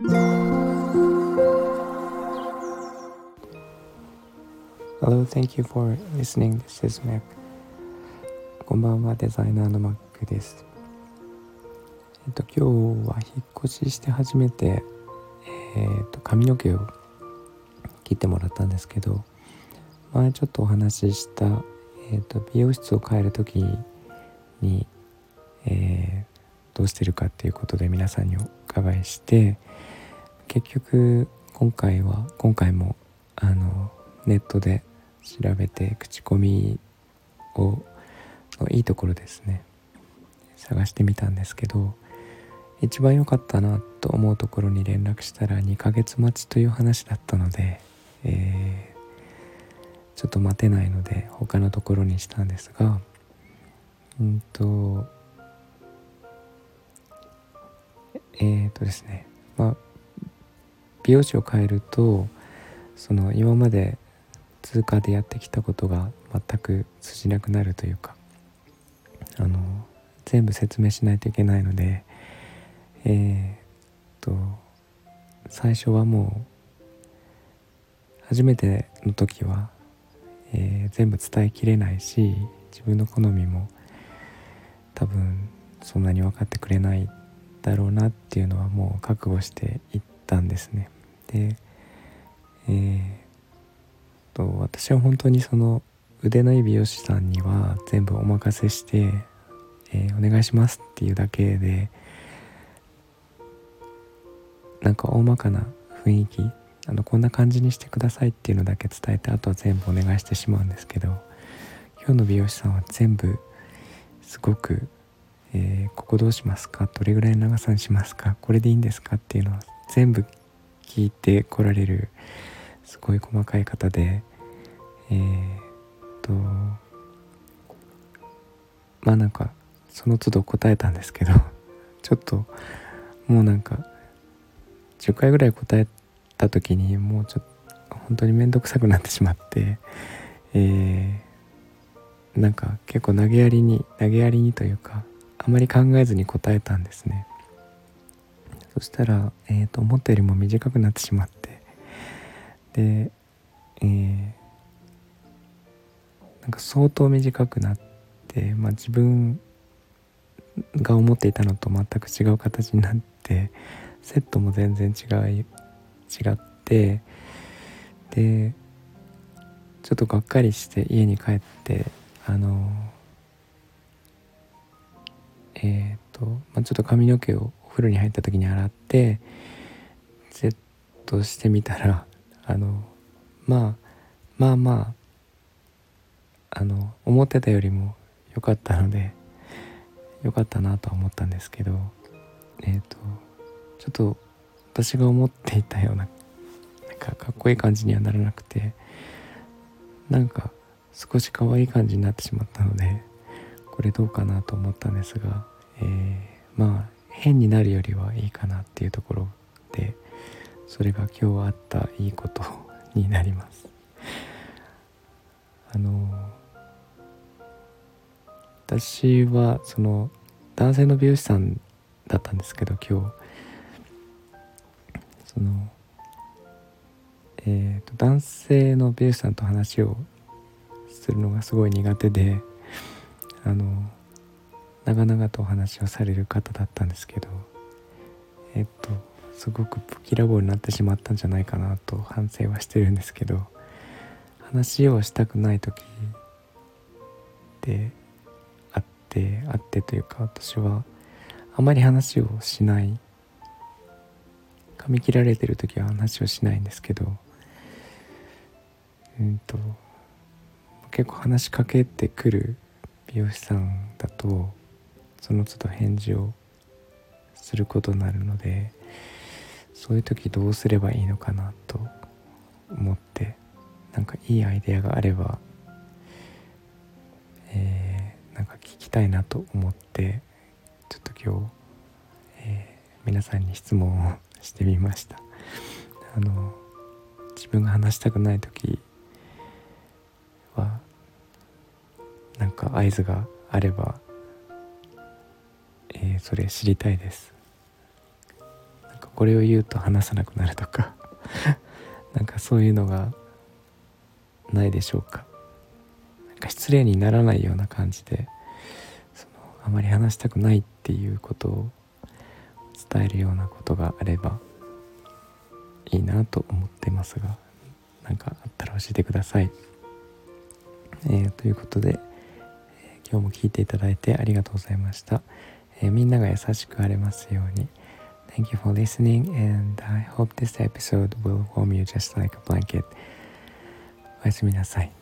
Hello, thank you for listening. This is Mac. こんばんは、デザイナーの Mac です。えっと、今日は引っ越しして初めて、えー、っと、髪の毛を切ってもらったんですけど、前ちょっとお話しした、えー、っと、美容室を変える時に、えー、どうしてるかっていうことで皆さんにお伺いして、結局、今回は、今回も、あの、ネットで調べて口コミをのいいところですね探してみたんですけど一番良かったなと思うところに連絡したら2ヶ月待ちという話だったので、えー、ちょっと待てないので他のところにしたんですがうんとえー、とですねまあ美容師を変えるとその今まで通過でやってきたことが全く通じなくなるというかあの全部説明しないといけないのでえー、っと最初はもう初めての時は、えー、全部伝えきれないし自分の好みも多分そんなに分かってくれないだろうなっていうのはもう覚悟していったんですね。で、えーと私は本当にその腕のいい美容師さんには全部お任せして、えー、お願いしますっていうだけでなんか大まかな雰囲気あのこんな感じにしてくださいっていうのだけ伝えてあとは全部お願いしてしまうんですけど今日の美容師さんは全部すごく、えー、ここどうしますか？どれぐらいの長さにしますか？これでいいんですか？っていうのは全部聞いてこられるすごい細かい方でえー、っとまあなんかその都度答えたんですけど ちょっともうなんか10回ぐらい答えた時にもうちょっと本当に面倒くさくなってしまってえー、なんか結構投げやりに投げやりにというかあまり考えずに答えたんですね。そしたら、えーと思ったよりも短くなってしまって。で、えー、なんか相当短くなって、まあ、自分が思っていたのと全く違う形になってセットも全然違い違ってでちょっとがっかりして家に帰ってあのえっ、ー、と、まあ、ちょっと髪の毛を風呂に入った時に洗ってセットしてみたらあのまあまあまああの思ってたよりも良かったので良かったなとは思ったんですけどえっ、ー、とちょっと私が思っていたようななんかかっこいい感じにはならなくてなんか少し可愛い感じになってしまったのでこれどうかなと思ったんですが、えー、まあ変になるよりはいいかなっていうところでそれが今日あったいいことになります。あの私はその男性の美容師さんだったんですけど今日。そのえーと、と男性の美容師さんと話をするのがすごい苦手であの長々とお話をされる方だったんですけどえっ、とすごく不きらぼうになってしまったんじゃないかなと反省はしてるんですけど話をしたくない時であってあってというか私はあまり話をしない噛み切られてる時は話をしないんですけどうんと結構話しかけてくる美容師さんだとその都度返事をすることになるのでそういう時どうすればいいのかなと思ってなんかいいアイデアがあれば、えー、なんか聞きたいなと思ってちょっと今日、えー、皆さんに質問をしてみました。あの自分が話したくない時はなんか合図があれば、えー、それ知りたいですこれを言うと話さなくなるとか なんかそういうのがないでしょうかなんか失礼にならないような感じでそのあまり話したくないっていうことを伝えるようなことがあればいいなと思ってますが何かあったら教えてください。えー、ということで、えー、今日も聞いていただいてありがとうございました。えー、みんなが優しくあれますように。Thank you for listening and I hope this episode will warm you just like a blanket. おやすみなさい。